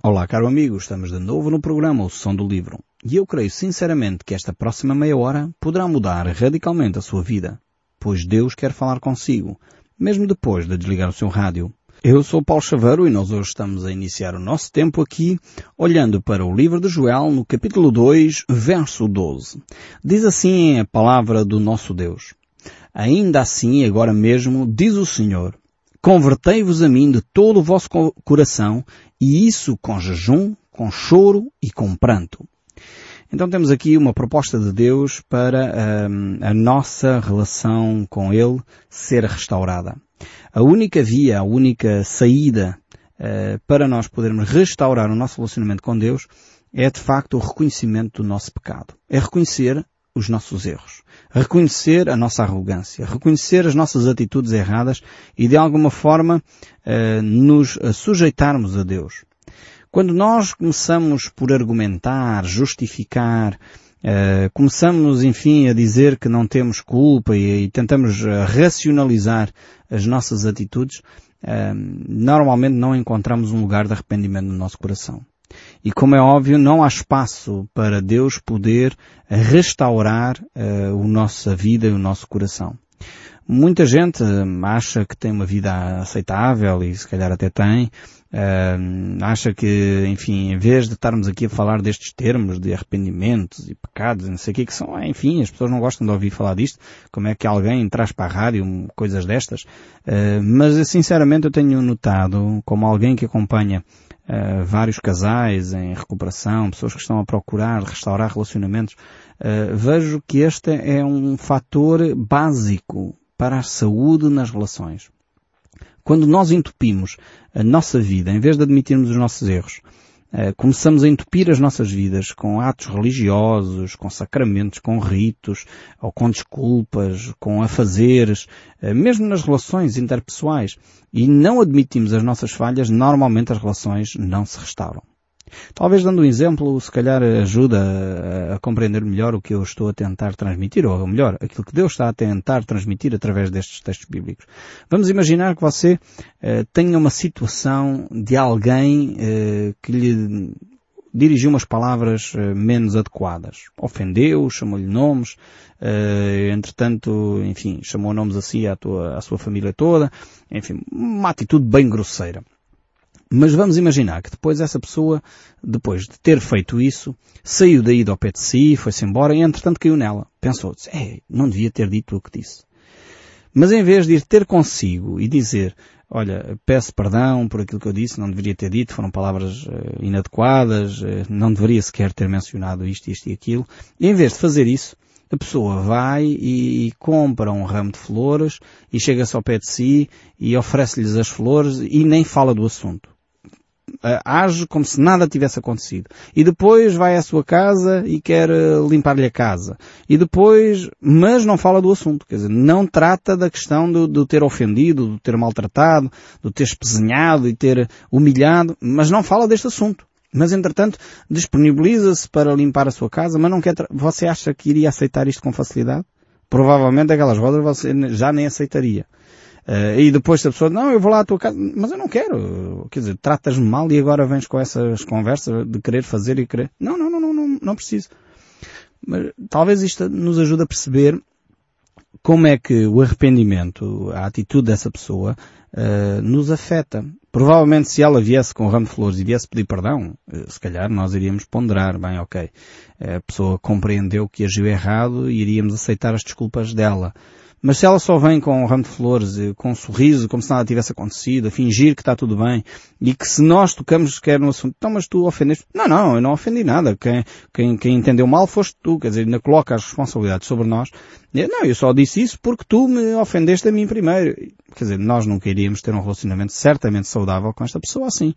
Olá, caro amigo, estamos de novo no programa O Som do Livro. E eu creio sinceramente que esta próxima meia hora poderá mudar radicalmente a sua vida, pois Deus quer falar consigo, mesmo depois de desligar o seu rádio. Eu sou Paulo Chaveiro e nós hoje estamos a iniciar o nosso tempo aqui olhando para o livro de Joel no capítulo 2, verso 12. Diz assim a palavra do nosso Deus. Ainda assim, agora mesmo, diz o Senhor, convertei-vos a mim de todo o vosso coração e isso com jejum, com choro e com pranto. Então temos aqui uma proposta de Deus para um, a nossa relação com Ele ser restaurada. A única via, a única saída uh, para nós podermos restaurar o nosso relacionamento com Deus é de facto o reconhecimento do nosso pecado. É reconhecer os nossos erros. Reconhecer a nossa arrogância. Reconhecer as nossas atitudes erradas e de alguma forma uh, nos sujeitarmos a Deus. Quando nós começamos por argumentar, justificar, uh, começamos, enfim, a dizer que não temos culpa e, e tentamos uh, racionalizar as nossas atitudes, normalmente não encontramos um lugar de arrependimento no nosso coração. E como é óbvio, não há espaço para Deus poder restaurar a nossa vida e o nosso coração. Muita gente acha que tem uma vida aceitável e se calhar até tem, Uh, acha que, enfim, em vez de estarmos aqui a falar destes termos de arrependimentos e pecados, não sei o que, que são, enfim, as pessoas não gostam de ouvir falar disto, como é que alguém traz para a rádio coisas destas, uh, mas sinceramente eu tenho notado, como alguém que acompanha uh, vários casais em recuperação, pessoas que estão a procurar restaurar relacionamentos, vejo que este é um fator básico para a saúde nas relações. Quando nós entupimos a nossa vida, em vez de admitirmos os nossos erros, eh, começamos a entupir as nossas vidas com atos religiosos, com sacramentos, com ritos, ou com desculpas, com afazeres, eh, mesmo nas relações interpessoais, e não admitimos as nossas falhas, normalmente as relações não se restauram. Talvez dando um exemplo, se calhar ajuda a, compreender melhor o que eu estou a tentar transmitir, ou melhor, aquilo que Deus está a tentar transmitir através destes textos bíblicos. Vamos imaginar que você eh, tenha uma situação de alguém eh, que lhe dirigiu umas palavras eh, menos adequadas. Ofendeu, chamou-lhe nomes, eh, entretanto, enfim, chamou nomes assim à, tua, à sua família toda, enfim, uma atitude bem grosseira. Mas vamos imaginar que depois essa pessoa, depois de ter feito isso, saiu daí do pé de si, foi-se embora e entretanto caiu nela. Pensou, é, não devia ter dito o que disse. Mas em vez de ir ter consigo e dizer, olha, peço perdão por aquilo que eu disse, não deveria ter dito, foram palavras uh, inadequadas, uh, não deveria sequer ter mencionado isto, isto e aquilo, em vez de fazer isso, a pessoa vai e compra um ramo de flores e chega-se ao pé de si e oferece-lhes as flores e nem fala do assunto. Eh, age como se nada tivesse acontecido. E depois vai à sua casa e quer eh, limpar-lhe a casa. E depois, mas não fala do assunto. Quer dizer, não trata da questão do, do ter ofendido, do ter maltratado, do ter espezinhado e ter humilhado, mas não fala deste assunto. Mas entretanto, disponibiliza-se para limpar a sua casa, mas não quer, você acha que iria aceitar isto com facilidade? Provavelmente aquelas rodas você já nem aceitaria. Uh, e depois se a pessoa, não, eu vou lá à tua casa, mas eu não quero. Quer dizer, tratas-me mal e agora vens com essas conversas de querer fazer e querer. Não, não, não, não, não, não preciso. Mas talvez isto nos ajude a perceber como é que o arrependimento, a atitude dessa pessoa, uh, nos afeta. Provavelmente se ela viesse com o ramo de flores e viesse pedir perdão, uh, se calhar nós iríamos ponderar, bem, ok, a pessoa compreendeu que agiu errado e iríamos aceitar as desculpas dela. Mas se ela só vem com um ramo de flores, com um sorriso, como se nada tivesse acontecido, a fingir que está tudo bem, e que se nós tocamos sequer no assunto, então mas tu ofendeste? Não, não, eu não ofendi nada. Quem, quem, quem entendeu mal foste tu, quer dizer, ainda coloca as responsabilidades sobre nós. Não, eu só disse isso porque tu me ofendeste a mim primeiro. Quer dizer, nós nunca iríamos ter um relacionamento certamente saudável com esta pessoa assim.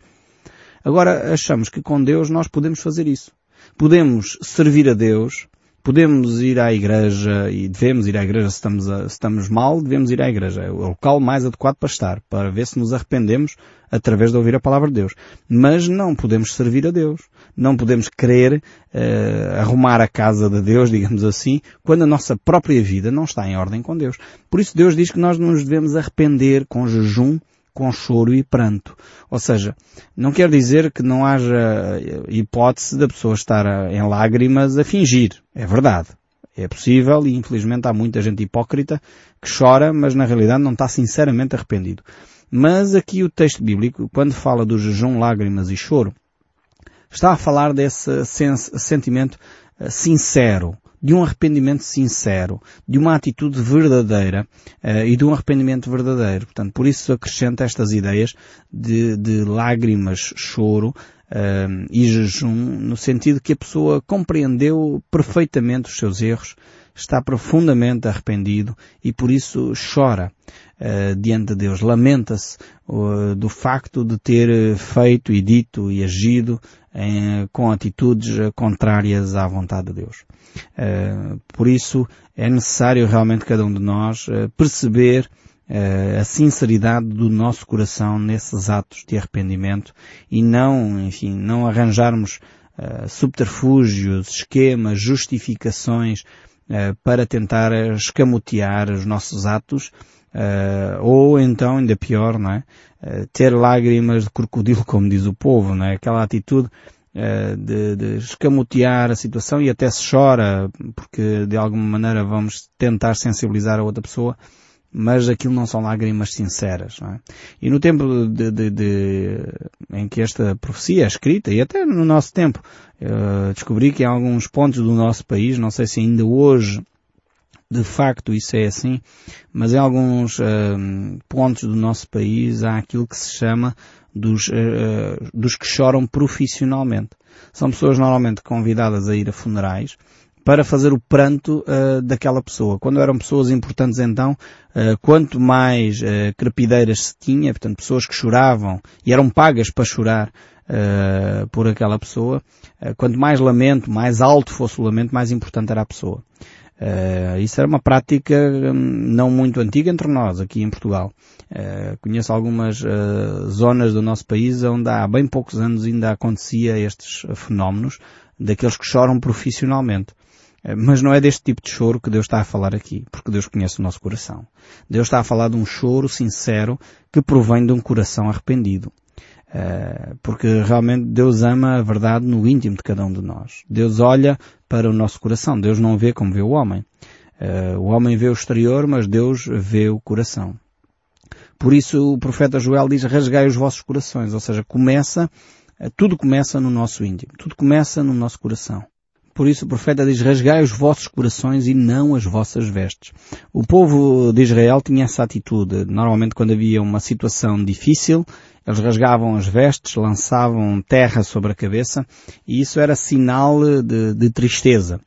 Agora, achamos que com Deus nós podemos fazer isso. Podemos servir a Deus, podemos ir à igreja e devemos ir à igreja se estamos, a, se estamos mal, devemos ir à igreja. É o local mais adequado para estar, para ver se nos arrependemos através de ouvir a palavra de Deus. Mas não podemos servir a Deus. Não podemos querer uh, arrumar a casa de Deus, digamos assim, quando a nossa própria vida não está em ordem com Deus. Por isso Deus diz que nós nos devemos arrepender com jejum, com choro e pranto. Ou seja, não quer dizer que não haja hipótese da pessoa estar em lágrimas a fingir. É verdade. É possível e infelizmente há muita gente hipócrita que chora, mas na realidade não está sinceramente arrependido. Mas aqui o texto bíblico, quando fala do jejum, lágrimas e choro, está a falar desse sentimento eh, sincero, de um arrependimento sincero, de uma atitude verdadeira uh, e de um arrependimento verdadeiro. Portanto, por isso acrescenta estas ideias de, de lágrimas, choro uh, e jejum, no sentido que a pessoa compreendeu perfeitamente os seus erros, está profundamente arrependido e por isso chora uh, diante de Deus, lamenta-se uh, do facto de ter feito e dito e agido em, com atitudes contrárias à vontade de Deus. Uh, por isso é necessário realmente cada um de nós perceber a sinceridade do nosso coração nesses atos de arrependimento e não, enfim, não arranjarmos subterfúgios, esquemas, justificações para tentar escamotear os nossos atos ou então, ainda pior, não é? ter lágrimas de crocodilo, como diz o povo, não é? Aquela atitude eh, de, de escamotear a situação e até se chora porque de alguma maneira vamos tentar sensibilizar a outra pessoa mas aquilo não são lágrimas sinceras. É? E no tempo de, de, de, em que esta profecia é escrita, e até no nosso tempo, uh, descobri que em alguns pontos do nosso país, não sei se ainda hoje de facto isso é assim, mas em alguns uh, pontos do nosso país há aquilo que se chama dos, uh, dos que choram profissionalmente. São pessoas normalmente convidadas a ir a funerais para fazer o pranto uh, daquela pessoa. Quando eram pessoas importantes então, uh, quanto mais uh, crepideiras se tinha, portanto pessoas que choravam e eram pagas para chorar por aquela pessoa, quanto mais lamento, mais alto fosse o lamento, mais importante era a pessoa. Uh, isso era uma prática um, não muito antiga entre nós, aqui em Portugal. Uh, conheço algumas uh, zonas do nosso país onde há bem poucos anos ainda acontecia estes fenómenos daqueles que choram profissionalmente. Mas não é deste tipo de choro que Deus está a falar aqui, porque Deus conhece o nosso coração. Deus está a falar de um choro sincero que provém de um coração arrependido. Eh, porque realmente Deus ama a verdade no íntimo de cada um de nós. Deus olha para o nosso coração. Deus não vê como vê o homem. Eh, o homem vê o exterior, mas Deus vê o coração. Por isso o profeta Joel diz rasgai os vossos corações, ou seja, começa, eh, tudo começa no nosso íntimo, tudo começa no nosso coração. Por isso o profeta diz, rasgai os vossos corações e não as vossas vestes. O povo de Israel tinha essa atitude. Normalmente quando havia uma situação difícil, eles rasgavam as vestes, lançavam terra sobre a cabeça e isso era sinal de, de tristeza.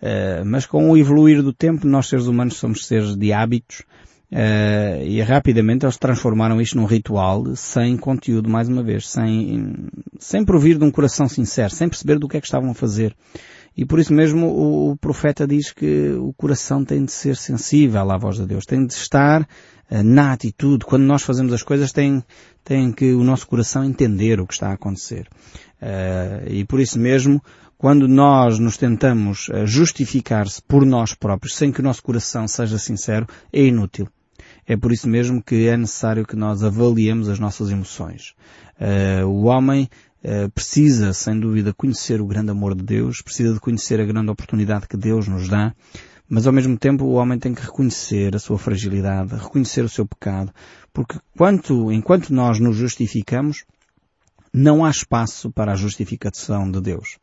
Uh, mas com o evoluir do tempo, nós seres humanos somos seres de hábitos uh, e rapidamente eles transformaram isto num ritual sem conteúdo, mais uma vez, sem, sem provir de um coração sincero, sem perceber do que é que estavam a fazer. E por isso mesmo o, o profeta diz que o coração tem de ser sensível à voz de Deus, tem de estar uh, na atitude. Quando nós fazemos as coisas tem, tem que o nosso coração entender o que está a acontecer. Uh, e por isso mesmo, quando nós nos tentamos justificar-se por nós próprios, sem que o nosso coração seja sincero, é inútil. É por isso mesmo que é necessário que nós avaliemos as nossas emoções. Uh, o homem precisa, sem dúvida, conhecer o grande amor de Deus, precisa de conhecer a grande oportunidade que Deus nos dá, mas ao mesmo tempo o homem tem que reconhecer a sua fragilidade, reconhecer o seu pecado, porque quanto, enquanto nós nos justificamos, não há espaço para a justificação de Deus.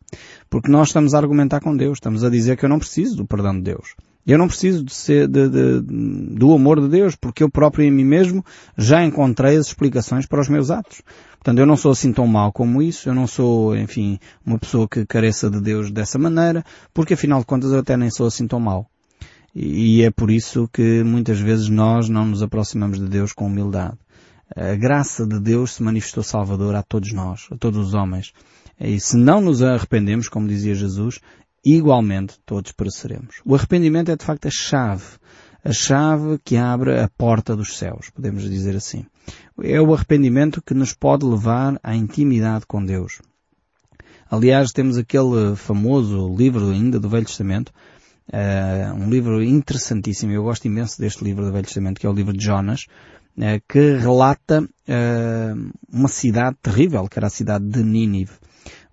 Porque nós estamos a argumentar com Deus, estamos a dizer que eu não preciso do perdão de Deus. Eu não preciso de ser, de, de, do amor de Deus, porque eu próprio em mim mesmo já encontrei as explicações para os meus atos. Portanto, eu não sou assim tão mau como isso, eu não sou, enfim, uma pessoa que careça de Deus dessa maneira, porque afinal de contas eu até nem sou assim tão mau. E é por isso que muitas vezes nós não nos aproximamos de Deus com humildade. A graça de Deus se manifestou salvador a todos nós, a todos os homens. E se não nos arrependemos, como dizia Jesus, igualmente todos pereceremos. O arrependimento é de facto a chave, a chave que abre a porta dos céus, podemos dizer assim. É o arrependimento que nos pode levar à intimidade com Deus. Aliás, temos aquele famoso livro ainda do Velho Testamento, Uh, um livro interessantíssimo. Eu gosto imenso deste livro do Velho Testamento, que é o livro de Jonas. uh, que relata uh, uma cidade terrível, que era a cidade de Nínive.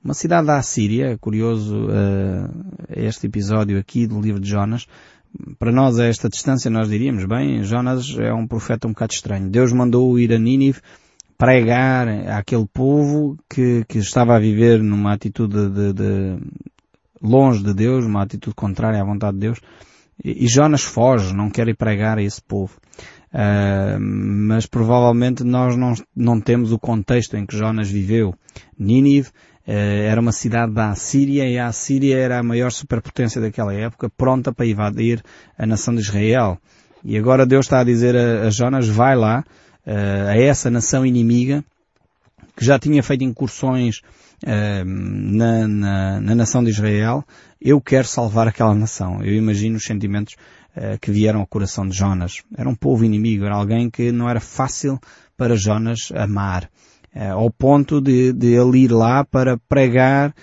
Uma cidade da Assíria, é curioso este episódio aqui do livro de Jonas, para nós a esta distância nós diríamos, bem, Jonas é um profeta um bocado estranho. Deus mandou ir a Nínive pregar àquele povo que, que estava a viver numa atitude de, de, longe de Deus, uma atitude contrária à vontade de Deus. E, e Jonas foge, não quer ir pregar a esse povo. Uh, mas provavelmente nós não, não temos o contexto em que Jonas viveu. Nínive uh, era uma cidade da Assíria e a Assíria era a maior superpotência daquela época, pronta para invadir a nação de Israel. E agora Deus está a dizer a, a Jonas, vai lá, uh, a essa nação inimiga, que já tinha feito incursões uh, na, na, na, nação de Israel, eu quero salvar aquela nação. Eu imagino os sentimentos uh, que vieram ao coração de Jonas. Era um povo inimigo, era alguém que não era fácil para Jonas amar, ao ponto de, de ele ir lá para pregar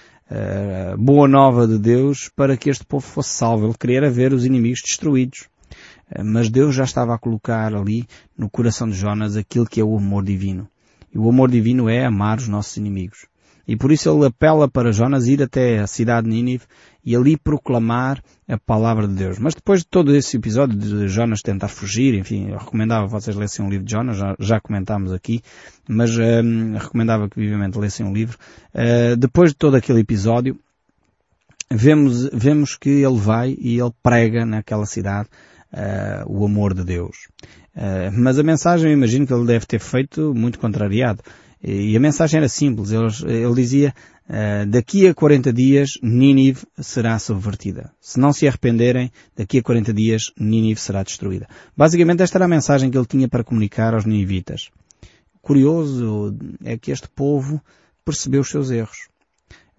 boa nova de Deus para que este povo fosse salvo. Ele queria ver os inimigos destruídos. Mas Deus já estava a colocar ali no coração de Jonas aquilo que é o amor divino. E o amor divino é amar os nossos inimigos. E por isso ele apela para Jonas ir até a cidade de Nínive e ali proclamar a palavra de Deus. Mas depois de todo esse episódio de Jonas tentar fugir, enfim, eu recomendava que vocês lessem um livro de Jonas, já, já comentámos aqui, mas hum, recomendava que vivamente lessem um livro. Uh, depois de todo aquele episódio, vemos, vemos que ele vai e ele prega naquela cidade uh, o amor de Deus. Uh, mas a mensagem eu imagino que ele deve ter feito muito contrariado. E a mensagem era simples. Ele, ele dizia, uh, daqui a 40 dias Nínive será subvertida. Se não se arrependerem, daqui a 40 dias Nínive será destruída. Basicamente esta era a mensagem que ele tinha para comunicar aos ninivitas. Curioso é que este povo percebeu os seus erros.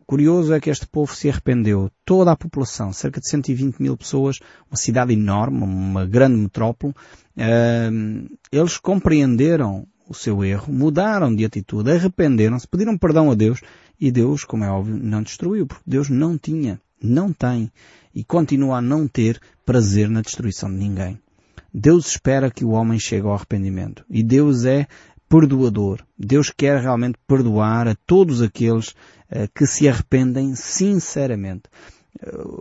Curioso é que este povo se arrependeu. Toda a população, cerca de 120 mil pessoas, uma cidade enorme, uma grande metrópole, uh, eles compreenderam o seu erro, mudaram de atitude, arrependeram-se, pediram perdão a Deus e Deus, como é óbvio, não destruiu, porque Deus não tinha, não tem e continua a não ter prazer na destruição de ninguém. Deus espera que o homem chegue ao arrependimento e Deus é perdoador. Deus quer realmente perdoar a todos aqueles uh, que se arrependem sinceramente.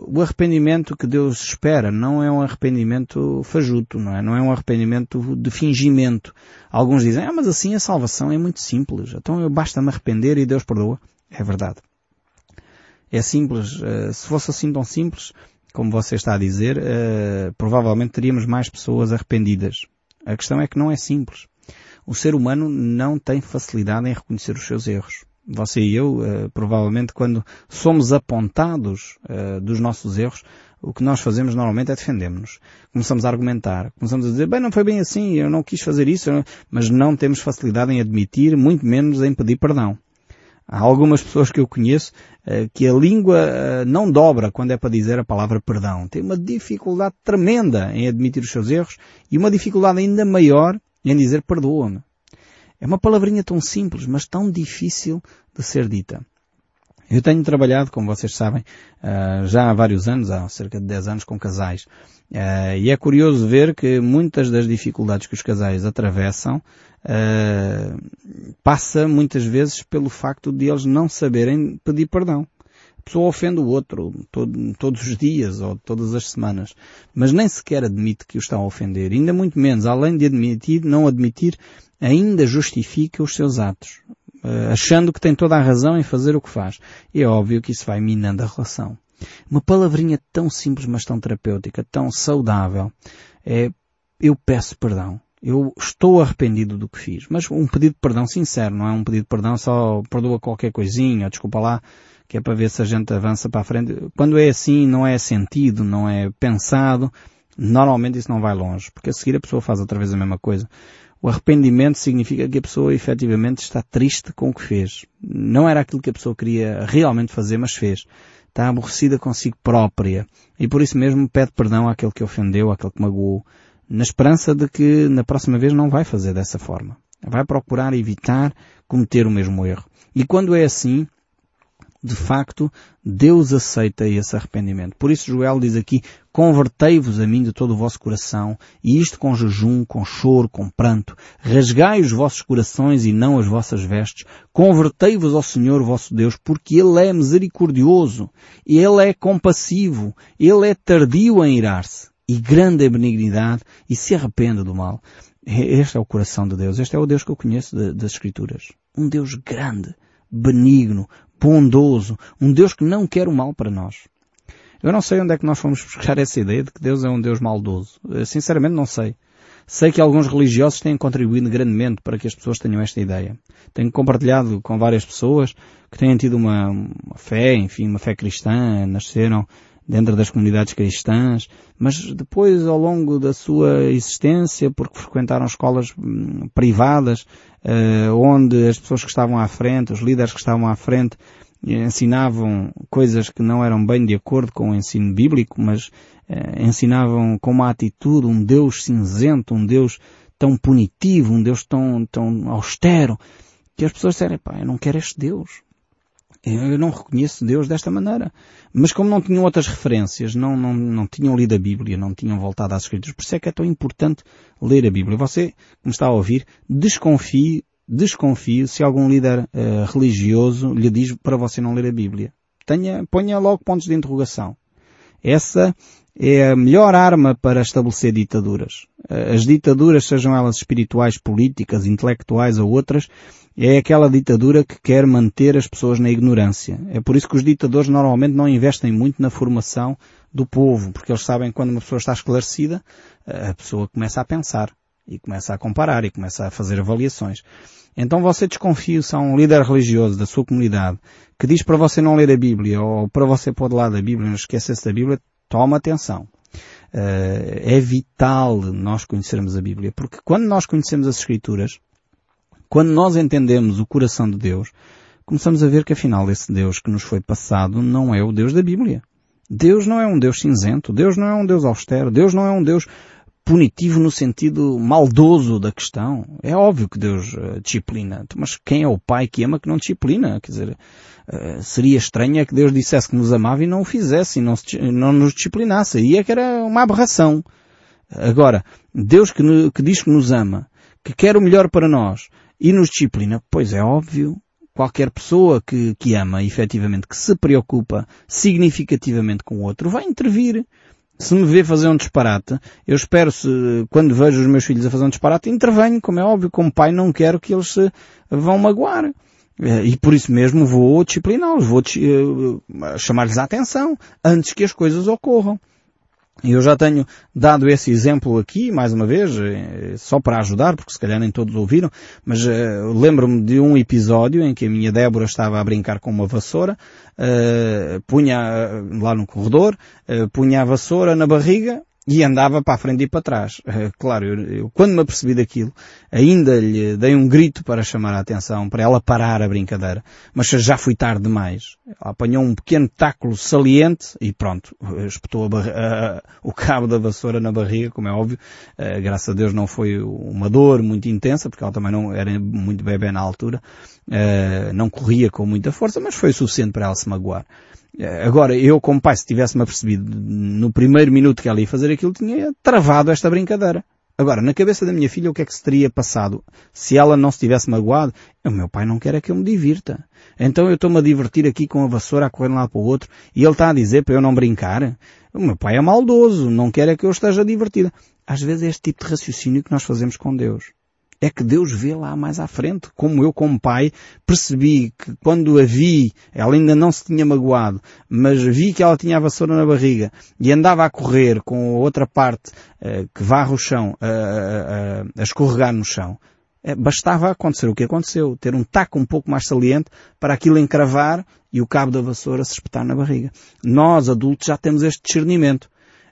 O arrependimento que Deus espera não é um arrependimento fajuto, não é? Não é um arrependimento de fingimento. Alguns dizem, ah, mas assim a salvação é muito simples. Então eu basta me arrepender e Deus perdoa. É verdade. É simples. Uh, se fosse assim tão simples, como você está a dizer, provavelmente teríamos mais pessoas arrependidas. A questão é que não é simples o ser humano não tem facilidade em reconhecer os seus erros. Você e eu, uh, provavelmente, quando somos apontados uh, dos nossos erros, o que nós fazemos normalmente é defendermos-nos. Começamos a argumentar, começamos a dizer, bem, não foi bem assim, eu não quis fazer isso, mas não temos facilidade em admitir, muito menos em pedir perdão. Há algumas pessoas que eu conheço uh, que a língua não dobra quando é para dizer a palavra perdão. Tem uma dificuldade tremenda em admitir os seus erros e uma dificuldade ainda maior em dizer perdoa-me. É uma palavrinha tão simples, mas tão difícil de ser dita. Eu tenho trabalhado, como vocês sabem, uh, já há vários anos, há cerca de 10 anos, com casais. Uh, e é curioso ver que muitas das dificuldades que os casais atravessam uh, passa muitas vezes pelo facto de eles não saberem pedir perdão. A pessoa ofende o outro todo, todos os dias ou todas as semanas, mas nem sequer admite que o está a ofender. Ainda muito menos, além de admitir, não admitir, ainda justifica os seus atos, eh, achando que tem toda a razão em fazer o que faz. E é óbvio que isso vai minando a relação. Uma palavrinha tão simples, mas tão terapêutica, tão saudável, é eu peço perdão. Eu estou arrependido do que fiz. Mas um pedido de perdão sincero, não é um pedido de perdão só perdoa qualquer coisinha, desculpa lá, que é para ver se a gente avança para a frente. Quando é assim, não é sentido, não é pensado, normalmente isso não vai longe, porque a seguir a pessoa faz outra vez a mesma coisa. O arrependimento significa que a pessoa efetivamente está triste com o que fez. Não era aquilo que a pessoa queria realmente fazer, mas fez. Está aborrecida consigo própria. E por isso mesmo pede perdão àquele que ofendeu, àquele que magoou, na esperança de que na próxima vez não vai fazer dessa forma. Vai procurar evitar cometer o mesmo erro. E quando é assim, de facto, Deus aceita esse arrependimento. Por isso Joel diz aqui, convertei-vos a mim de todo o vosso coração, e isto com jejum, com choro, com pranto. Rasgai os vossos corações e não as vossas vestes. Convertei-vos ao Senhor vosso Deus, porque Ele é misericordioso, Ele é compassivo, Ele é tardio em irar-se, e grande em benignidade, e se arrepende do mal. Este é o coração de Deus. Este é o Deus que eu conheço das Escrituras. Um Deus grande, benigno, bondoso, um Deus que não quer o mal para nós. Eu não sei onde é que nós fomos buscar essa ideia de que Deus é um Deus maldoso. Sinceramente não sei. Sei que alguns religiosos têm contribuído grandemente para que as pessoas tenham esta ideia. Tenho compartilhado com várias pessoas que têm tido uma, uma fé, enfim, uma fé cristã, nasceram dentro das comunidades cristãs, mas depois ao longo da sua existência, porque frequentaram escolas hum, privadas, uh, onde as pessoas que estavam à frente, os líderes que estavam à frente, ensinavam coisas que não eram bem de acordo com o ensino bíblico, mas uh, ensinavam com uma atitude um Deus cinzento, um Deus tão punitivo, um Deus tão, tão austero, que as pessoas disseram, pá, eu não quero este Deus. Eu não reconheço Deus desta maneira. Mas como não tinham outras referências, não, não, não tinham lido a Bíblia, não tinham voltado às Escrituras, por isso é que é tão importante ler a Bíblia. Você, me está a ouvir, desconfie, desconfie se algum líder uh, religioso lhe diz para você não ler a Bíblia. Tenha, ponha logo pontos de interrogação. Essa é a melhor arma para estabelecer ditaduras. Eh, as ditaduras, sejam elas espirituais, políticas, intelectuais ou outras, é aquela ditadura que quer manter as pessoas na ignorância. É por isso que os ditadores normalmente não investem muito na formação do povo, porque eles sabem que quando uma pessoa está esclarecida, a pessoa começa a pensar e começa a comparar e começa a fazer avaliações. Então você desconfia se há um líder religioso da sua comunidade que diz para você não ler a Bíblia ou para você pôr de lado a Bíblia não esquecer-se da Bíblia, toma atenção. Uh, é vital nós conhecermos a Bíblia, porque quando nós conhecemos as Escrituras, quando nós entendemos o coração de Deus, começamos a ver que afinal esse Deus que nos foi passado não é o Deus da Bíblia. Deus não é um Deus cinzento, Deus não é um Deus austero, Deus não é um Deus punitivo no sentido maldoso da questão. É óbvio que Deus uh, disciplina, mas quem é o pai que ama que não disciplina? Quer dizer, uh, seria estranho é que Deus dissesse que nos amava e não o fizesse e não, nos disciplinasse. E é que era uma aberração. Agora, Deus que, que diz que nos ama, que quer o melhor para nós, e nos disciplina, pois é óbvio, qualquer pessoa que, que ama efetivamente, que se preocupa significativamente com o outro, vai intervir. Se me vê fazer um disparate, eu espero se, quando vejo os meus filhos a fazer um disparate, intervenho, como é óbvio, como pai não quero que eles se vão magoar. Eh, e por isso mesmo vou discipliná-los, vou uh, chamar-lhes a atenção antes que as coisas ocorram. E eu já tenho dado esse exemplo aqui, mais uma vez, eh, só para ajudar, porque se calhar nem todos ouviram, mas uh, lembro-me de um episódio em que a minha Débora estava a brincar com uma vassoura, uh, punha lá no corredor, uh, punha a vassoura na barriga e andava para a frente e para trás. Eh, claro, eu, eu, quando me apercebi daquilo, ainda lhe dei um grito para chamar a atenção, para ela parar a brincadeira. Mas já fui tarde demais. Ela apanhou um pequeno táculo saliente e pronto, espetou a, o cabo da vassoura na barriga, como é óbvio. Uh, graças a Deus não foi uma dor muito intensa, porque ela também não era muito bebê na altura. Não corria com muita força, mas foi o suficiente para ela se magoar. Eh, agora, eu como pai, se tivesse-me apercebido no primeiro minuto que ela ia fazer aquilo, tinha travado esta brincadeira. Agora, na cabeça da minha filha, o que é que se teria passado? Se ela não se tivesse magoado, o meu pai não quer é que eu me divirta. Então eu estou-me a divertir aqui com a vassoura a correr lado para o outro e ele está a dizer para eu não brincar. O meu pai é maldoso, não quer é que eu esteja divertida. Às vezes é este tipo de raciocínio que nós fazemos com Deus é que Deus vê lá mais à frente. Como eu, como pai, percebi que quando a vi, ela ainda não se tinha magoado, mas vi que ela tinha a vassoura na barriga e andava a correr com a outra parte uh, que varre o chão, uh, uh, a escorregar no chão. É, bastava acontecer o que aconteceu, ter um taco um pouco mais saliente para aquilo encravar e o cabo da vassoura se espetar na barriga. Nós, adultos, já temos este discernimento.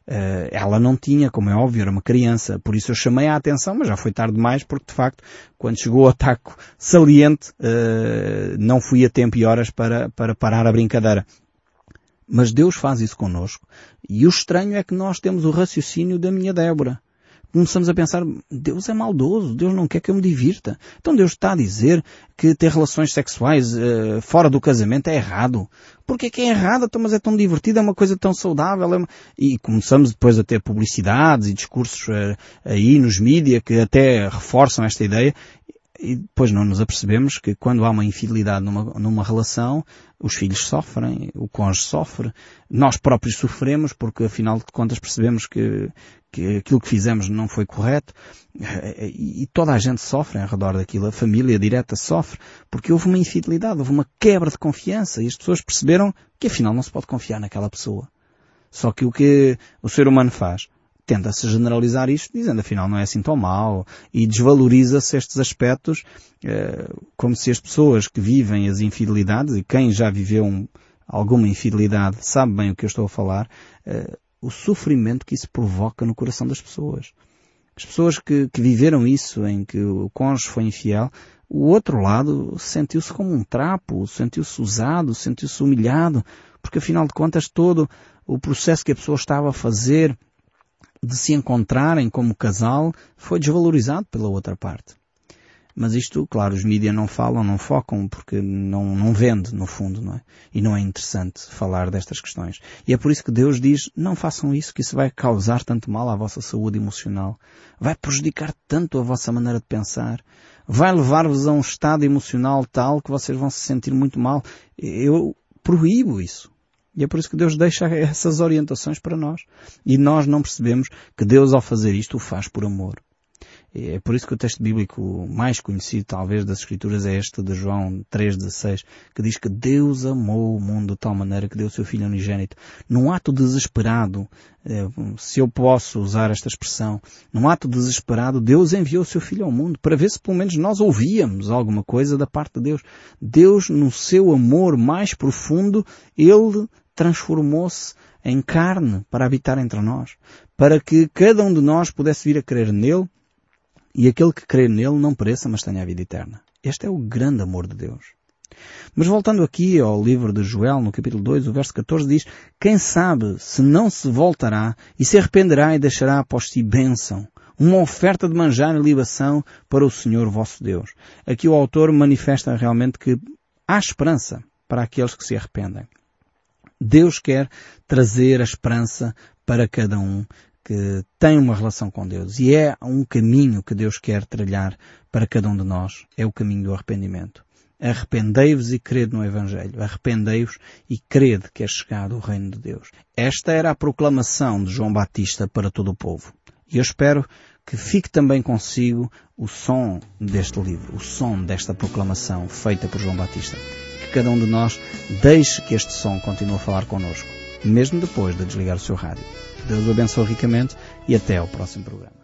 Uh, ela não tinha, como é óbvio, era uma criança, por isso eu chamei a atenção, mas já foi tarde demais, porque de facto, quando chegou o ataque saliente, uh, não fui a tempo e horas para, para parar a brincadeira. Mas Deus faz isso connosco. E o estranho é que nós temos o raciocínio da minha Débora. Começamos a pensar, Deus é maldoso, Deus não quer que eu me divirta. Então Deus está a dizer que ter relações sexuais uh, fora do casamento é errado. Porque é que é errado? Então, mas é tão divertido, é uma coisa tão saudável. É uma... E começamos depois a ter publicidades e discursos uh, aí nos mídias que até reforçam esta ideia e depois não nos apercebemos que quando há uma infidelidade numa, numa relação, os filhos sofrem, o cônjuge sofre, nós próprios sofremos porque afinal de contas percebemos que, que aquilo que fizemos não foi correto e, e toda a gente sofre ao redor daquilo, a família direta sofre porque houve uma infidelidade, houve uma quebra de confiança e as pessoas perceberam que afinal não se pode confiar naquela pessoa. Só que o que o ser humano faz? Tenta-se generalizar isto dizendo afinal não é assim tão mal e desvaloriza-se estes aspectos eh, como se as pessoas que vivem as infidelidades e quem já viveu um, alguma infidelidade sabe bem o que eu estou a falar eh, o sofrimento que isso provoca no coração das pessoas. As pessoas que, que viveram isso, em que o cônjuge foi infiel, o outro lado sentiu-se como um trapo, sentiu-se usado, sentiu-se humilhado, porque afinal de contas todo o processo que a pessoa estava a fazer de se encontrarem como casal foi desvalorizado pela outra parte. Mas isto, claro, os mídias não falam, não focam, porque não, não vende, no fundo, não é? E não é interessante falar destas questões. E é por isso que Deus diz, não façam isso, que isso vai causar tanto mal à vossa saúde emocional. Vai prejudicar tanto a vossa maneira de pensar. Vai levar-vos a um estado emocional tal que vocês vão se sentir muito mal. Eu proíbo isso. E é por isso que Deus deixa essas orientações para nós. E nós não percebemos que Deus, ao fazer isto, o faz por amor. É por isso que o texto bíblico mais conhecido, talvez, das Escrituras é este de João 3,16, que diz que Deus amou o mundo de tal maneira que deu o seu Filho unigênito. Num ato desesperado, eh, se eu posso usar esta expressão, num ato desesperado, Deus enviou o seu Filho ao mundo para ver se pelo menos nós ouvíamos alguma coisa da parte de Deus. Deus, no seu amor mais profundo, Ele transformou-se em carne para habitar entre nós, para que cada um de nós pudesse vir a crer nele e aquele que crê nele não pereça, mas tenha a vida eterna. Este é o grande amor de Deus. Mas voltando aqui ao livro de Joel, no capítulo 2, o verso 14 diz, Quem sabe se não se voltará e se arrependerá e deixará após si bênção, uma oferta de manjar e libação para o Senhor vosso Deus. Aqui o autor manifesta realmente que há esperança para aqueles que se arrependem. Deus quer trazer a esperança para cada um que tem uma relação com Deus. E é um caminho que Deus quer trilhar para cada um de nós. É o caminho do arrependimento. Arrependei-vos e crede no Evangelho. Arrependei-vos e crede que é chegado o reino de Deus. Esta era a proclamação de João Batista para todo o povo. E eu espero que fique também consigo o som deste livro, o som desta proclamação feita por João Batista cada um de nós deixe que este som continue a falar connosco, mesmo depois de desligar o seu rádio. Deus o abençoe ricamente e até ao próximo programa.